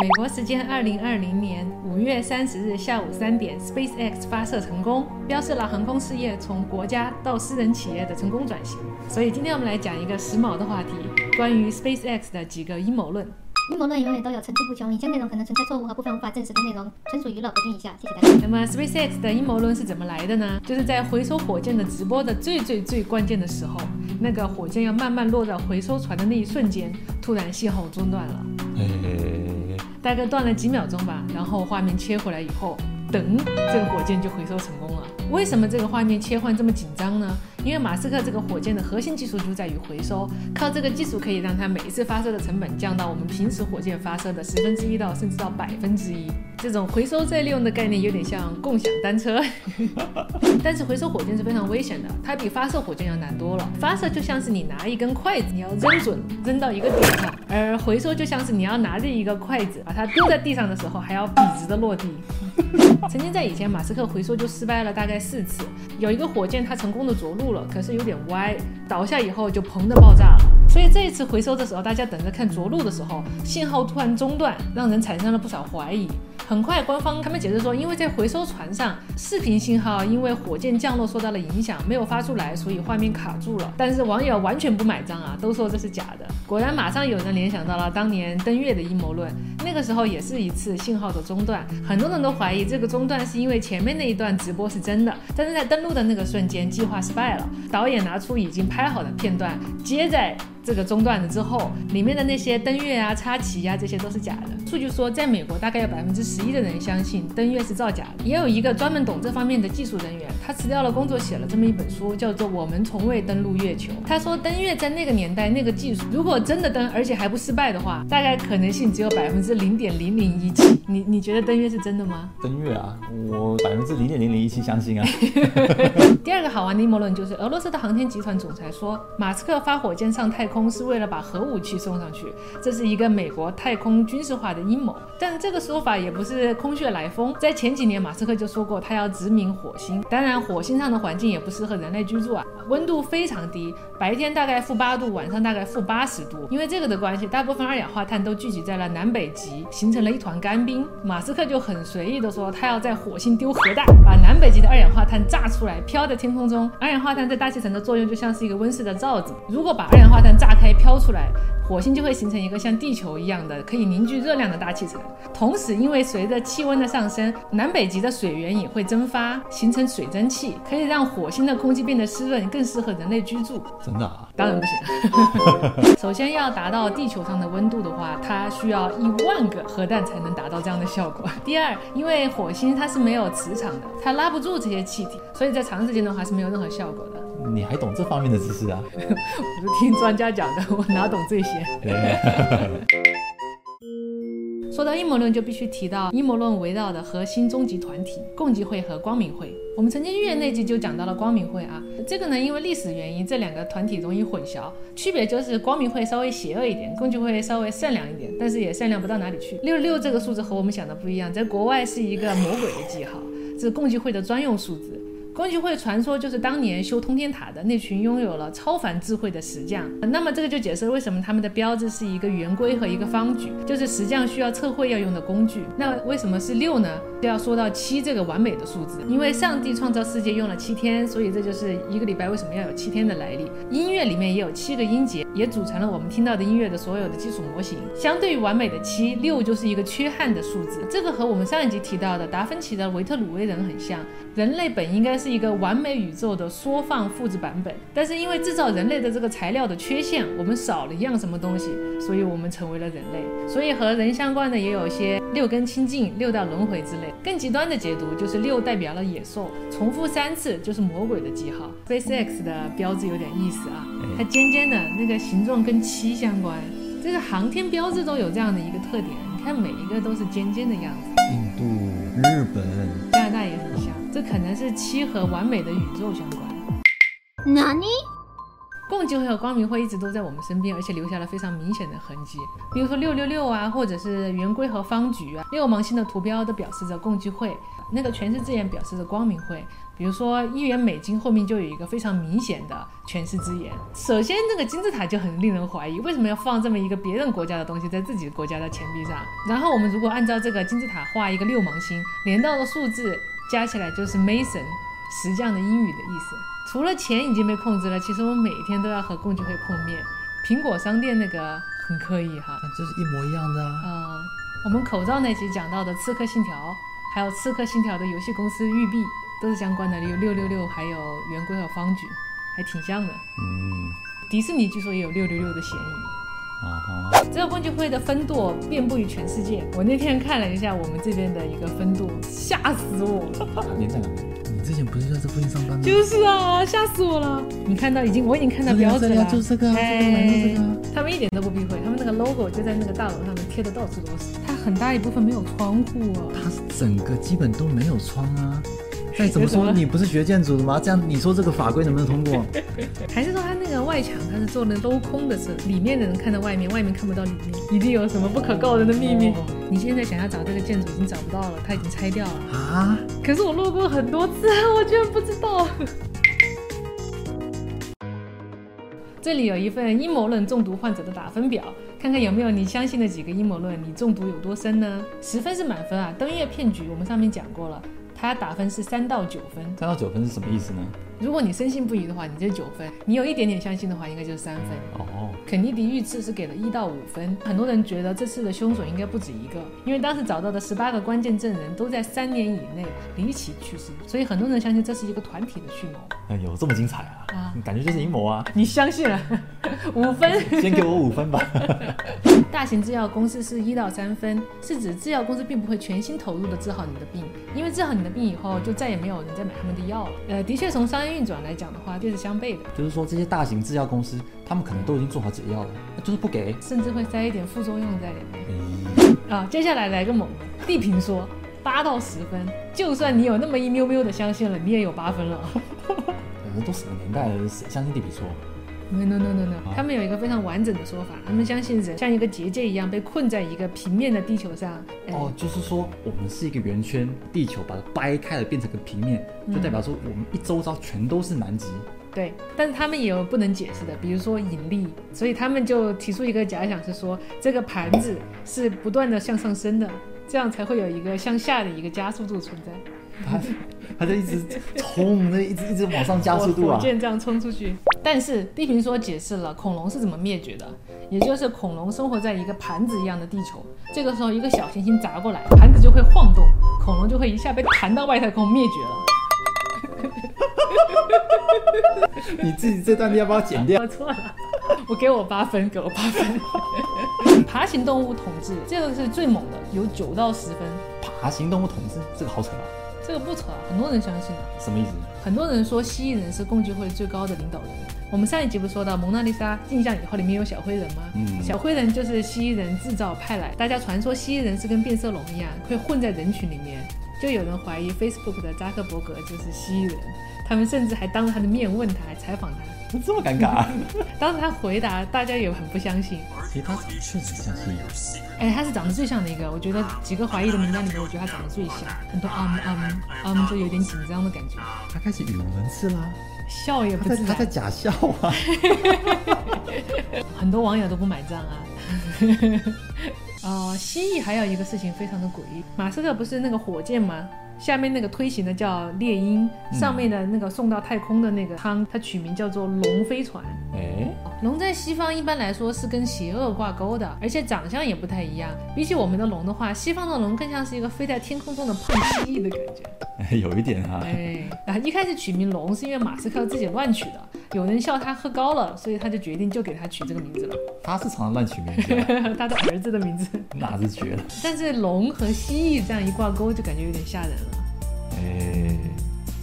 美国时间二零二零年五月三十日下午三点，SpaceX 发射成功，标志了航空事业从国家到私人企业的成功转型。所以今天我们来讲一个时髦的话题，关于 SpaceX 的几个阴谋论。阴谋论永远都有层出不穷，以下内容可能存在错误和部分无法证实的内容，纯属娱乐，不均以下。谢谢大家。那么 SpaceX 的阴谋论是怎么来的呢？就是在回收火箭的直播的最最最关键的时候，那个火箭要慢慢落到回收船的那一瞬间，突然信号中断了，大概断了几秒钟吧。然后画面切回来以后，噔，这个火箭就回收成功了。为什么这个画面切换这么紧张呢？因为马斯克这个火箭的核心技术就在于回收，靠这个技术可以让它每一次发射的成本降到我们平时火箭发射的十分之一到甚至到百分之一。这种回收再利用的概念有点像共享单车，但是回收火箭是非常危险的，它比发射火箭要难多了。发射就像是你拿一根筷子，你要扔准，扔到一个点上；而回收就像是你要拿着一个筷子，把它丢在地上的时候还要笔直的落地。曾经在以前，马斯克回收就失败了大概四次。有一个火箭，它成功的着陆了，可是有点歪，倒下以后就砰的爆炸了。所以这一次回收的时候，大家等着看着陆的时候，信号突然中断，让人产生了不少怀疑。很快，官方他们解释说，因为在回收船上，视频信号因为火箭降落受到了影响，没有发出来，所以画面卡住了。但是网友完全不买账啊，都说这是假的。果然，马上有人联想到了当年登月的阴谋论，那个时候也是一次信号的中断，很多人都怀疑这个中断是因为前面那一段直播是真的，但是在登陆的那个瞬间，计划失败了。导演拿出已经拍好的片段，接在。这个中断了之后，里面的那些登月啊、插旗啊，这些都是假的。数据说，在美国大概有百分之十一的人相信登月是造假的。也有一个专门懂这方面的技术人员，他辞掉了工作，写了这么一本书，叫做《我们从未登陆月球》。他说，登月在那个年代、那个技术，如果真的登，而且还不失败的话，大概可能性只有百分之零点零零一七。你你觉得登月是真的吗？登月啊，我百分之零点零零一七相信啊。第二个好玩的阴谋论就是，俄罗斯的航天集团总裁说，马斯克发火箭上太空是为了把核武器送上去，这是一个美国太空军事化的阴谋。但这个说法也不是空穴来风，在前几年，马斯克就说过他要殖民火星。当然，火星上的环境也不适合人类居住啊，温度非常低，白天大概负八度，晚上大概负八十度。因为这个的关系，大部分二氧化碳都聚集在了南北极，形成了一团干冰。马斯克就很随意的说，他要在火星丢核弹，把南北极的二氧化碳炸出来，飘在天空中。二氧化碳在大气层的作用就像是一个温室的罩子，如果把二氧化碳炸开飘出来。火星就会形成一个像地球一样的可以凝聚热量的大气层，同时因为随着气温的上升，南北极的水源也会蒸发，形成水蒸气，可以让火星的空气变得湿润，更适合人类居住。真的啊？当然不行。首先要达到地球上的温度的话，它需要一万个核弹才能达到这样的效果。第二，因为火星它是没有磁场的，它拉不住这些气体，所以在长时间的话是没有任何效果的。你还懂这方面的知识啊？我是听专家讲的，我哪懂这些？说到阴谋论，就必须提到阴谋论围绕的核心终极团体——共济会和光明会。我们曾经预言那集就讲到了光明会啊，这个呢，因为历史原因，这两个团体容易混淆，区别就是光明会稍微邪恶一点，共济会稍微善良一点，但是也善良不到哪里去。六六这个数字和我们想的不一样，在国外是一个魔鬼的记号，这是共济会的专用数字。共济会传说就是当年修通天塔的那群拥有了超凡智慧的石匠，那么这个就解释了为什么他们的标志是一个圆规和一个方矩，就是石匠需要测绘要用的工具。那为什么是六呢？就要说到七这个完美的数字，因为上帝创造世界用了七天，所以这就是一个礼拜为什么要有七天的来历。音乐里面也有七个音节，也组成了我们听到的音乐的所有的基础模型。相对于完美的七，六就是一个缺憾的数字。这个和我们上一集提到的达芬奇的维特鲁威人很像。人类本应该是一个完美宇宙的缩放复制版本，但是因为制造人类的这个材料的缺陷，我们少了一样什么东西，所以我们成为了人类。所以和人相关的也有一些六根清净、六道轮回之类。更极端的解读就是六代表了野兽，重复三次就是魔鬼的记号。SpaceX 的标志有点意思啊，它尖尖的那个形状跟七相关，这个航天标志都有这样的一个特点，你看每一个都是尖尖的样子。印度、日本、这可能是七和完美的宇宙相关。哪里？共济会和光明会一直都在我们身边，而且留下了非常明显的痕迹。比如说六六六啊，或者是圆规和方局啊，六芒星的图标都表示着共济会，那个全是字眼表示着光明会。比如说一元美金后面就有一个非常明显的全是字眼。首先，这个金字塔就很令人怀疑，为什么要放这么一个别人国家的东西在自己国家的钱币上？然后我们如果按照这个金字塔画一个六芒星，连到的数字加起来就是 Mason 石匠的英语的意思。除了钱已经被控制了，其实我每天都要和共济会碰面。苹果商店那个很可以哈，这是一模一样的啊。啊、我们口罩那集讲到的《刺客信条》，还有《刺客信条》的游戏公司育碧都是相关的，有六六六，还有圆规和方矩，还挺像的。嗯，迪士尼据说也有六六六的嫌疑。啊哈，这个共济会的分舵遍布于全世界。我那天看了一下我们这边的一个分舵，吓死我了。连在哪里？你之前不是在这附近上班吗？就是啊，吓死我了！你看到已经，我已经看到标志了，这个啊就是这个啊这个蓝色这个啊他们一点都不避讳，他们那个 logo 就在那个大楼上面贴的到处都是。它很大一部分没有窗户哦。它是整个基本都没有窗啊。再怎么说，你不是学建筑的吗？这样你说这个法规能不能通过？还是说它那个外墙它是做的镂空的是里面的人看到外面，外面看不到里面，一定有什么不可告人的秘密。你现在想要找这个建筑已经找不到了，它已经拆掉了。啊？可是我路过很多次，我居然不知道。这里有一份阴谋论中毒患者的打分表，看看有没有你相信的几个阴谋论，你中毒有多深呢？十分是满分啊！登月骗局我们上面讲过了，它打分是三到九分。三到九分是什么意思呢？如果你深信不疑的话，你就九分；你有一点点相信的话，应该就是三分。哦，肯尼迪遇刺是给了一到五分，很多人觉得这次的凶手应该不止一个，因为当时找到的十八个关键证人都在三年以内离奇去世，所以很多人相信这是一个团体的蓄谋。哎呦，这么精彩啊！啊感觉就是阴谋啊！你相信了？五分。先给我五分吧。大型制药公司是一到三分，是指制药公司并不会全心投入的治好你的病，因为治好你的病以后，就再也没有人再买他们的药了。呃，的确从商业运转来讲的话，这是相悖的，就是说，这些大型制药公司，他们可能都已经做好解药了，就是不给。甚至会塞一点副作用在里哎面。啊，接下来来个猛的，地平说八到十分，就算你有那么一喵喵的相信了，你也有八分了。这 都什么年代了？谁相信地平说？No no no no no，他们有一个非常完整的说法，他们相信人像一个结界一样被困在一个平面的地球上。呃哦，就是说我们是一个圆圈，地球把它掰开了变成个平面，就代表说我们一周遭全都是南极。对，但是他们也有不能解释的，比如说引力，所以他们就提出一个假想是说，这个盘子是不断的向上升的，这样才会有一个向下的一个加速度存在。他他就一直冲，那一直一直往上加速度啊火！箭这样冲出去。但是地平说解释了恐龙是怎么灭绝的，也就是恐龙生活在一个盘子一样的地球，这个时候一个小行星砸过来，盘子就会晃动，恐龙就会一下被弹到外太空灭绝了。你自己这段你要不要剪掉？我错了，我给我八分，给我八分。爬行动物统治这个是最猛的，有九到十分，爬行动物统治这个好扯啊！这个不扯，很多人相信的。什么意思？很多人说蜥蜴人是共济会最高的领导人。我们上一集不是说到蒙娜丽莎镜像以后里面有小灰人吗？嗯小灰人就是蜥蜴人制造派来，大家传说蜥蜴人是跟变色龙一样，会混在人群里面。就有人怀疑 Facebook 的扎克伯格就是蜥蜴人，他们甚至还当着他的面问他，还采访他。这么尴尬、啊？当时他回答，大家也很不相信。其实他长得确实像蜥蜴。哎，他是长得最像的一个，我觉得几个怀疑的名单里面，我觉得他长得最像，很多嗯嗯嗯，就有点紧张的感觉，他开始语无伦次啦。笑也不在它在，假笑啊。很多网友都不买账啊。呃，蜥蜴还有一个事情非常的诡异，马斯克不是那个火箭吗？下面那个推行的叫猎鹰，上面的那个送到太空的那个舱，它取名叫做龙飞船。哎，龙在西方一般来说是跟邪恶挂钩的，而且长相也不太一样。比起我们的龙的话，西方的龙更像是一个飞在天空中的胖蜥蜴的感觉。哎 有一点啊。哎，啊，一开始取名龙是因为马斯克自己乱取的，有人笑他喝高了，所以他就决定就给他取这个名字了，他是常常乱取名字、啊，他的儿子的名字。那是绝了。但是龙和蜥蜴这样一挂钩，就感觉有点吓人了。哎，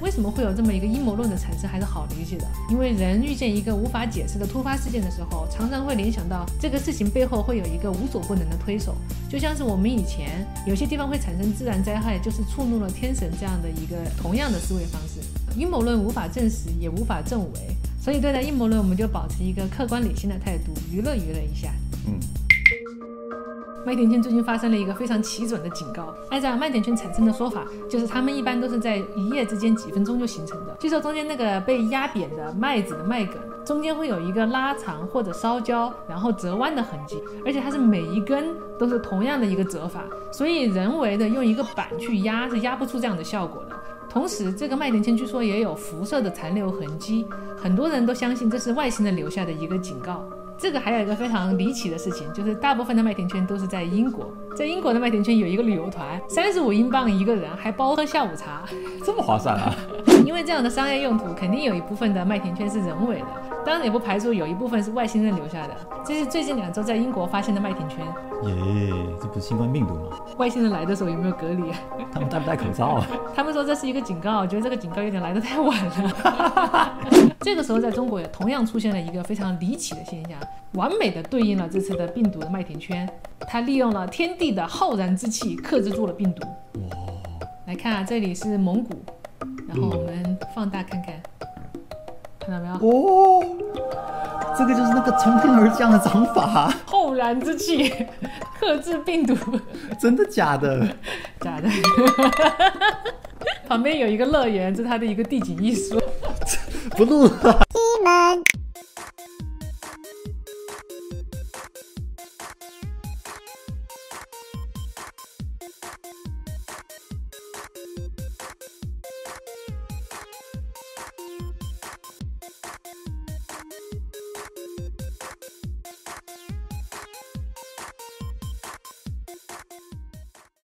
为什么会有这么一个阴谋论的产生，还是好理解的。因为人遇见一个无法解释的突发事件的时候，常常会联想到这个事情背后会有一个无所不能的推手，就像是我们以前有些地方会产生自然灾害，就是触怒了天神这样的一个同样的思维方式。阴谋论无法证实，也无法证伪，所以对待阴谋论，我们就保持一个客观理性的态度，娱乐娱乐一下。嗯，麦田圈最近发生了一个非常奇准的警告。按照麦田圈产生的说法，就是它们一般都是在一夜之间几分钟就形成的。据说中间那个被压扁的麦子的麦梗，中间会有一个拉长或者烧焦，然后折弯的痕迹，而且它是每一根都是同样的一个折法，所以人为的用一个板去压是压不出这样的效果的。同时，这个麦田圈据说也有辐射的残留痕迹，很多人都相信这是外星人留下的一个警告。这个还有一个非常离奇的事情，就是大部分的麦田圈都是在英国，在英国的麦田圈有一个旅游团，三十五英镑一个人，还包喝下午茶，这么划算啊！因为这样的商业用途，肯定有一部分的麦田圈是人为的，当然也不排除有一部分是外星人留下的。这是最近两周在英国发现的麦田圈。耶，这不是新冠病毒吗？外星人来的时候有没有隔离？他们戴不戴口罩啊？他们说这是一个警告，我觉得这个警告有点来的太晚了。这个时候在中国也同样出现了一个非常离奇的现象，完美的对应了这次的病毒的麦田圈，它利用了天地的浩然之气克制住了病毒。哇！来看啊，这里是蒙古，然后我们放大看看，看到没有？哦，这个就是那个从天而降的掌法，浩然之气克制病毒，真的假的？假的。旁边有一个乐园，这是他的一个地景艺术。不录了。西门。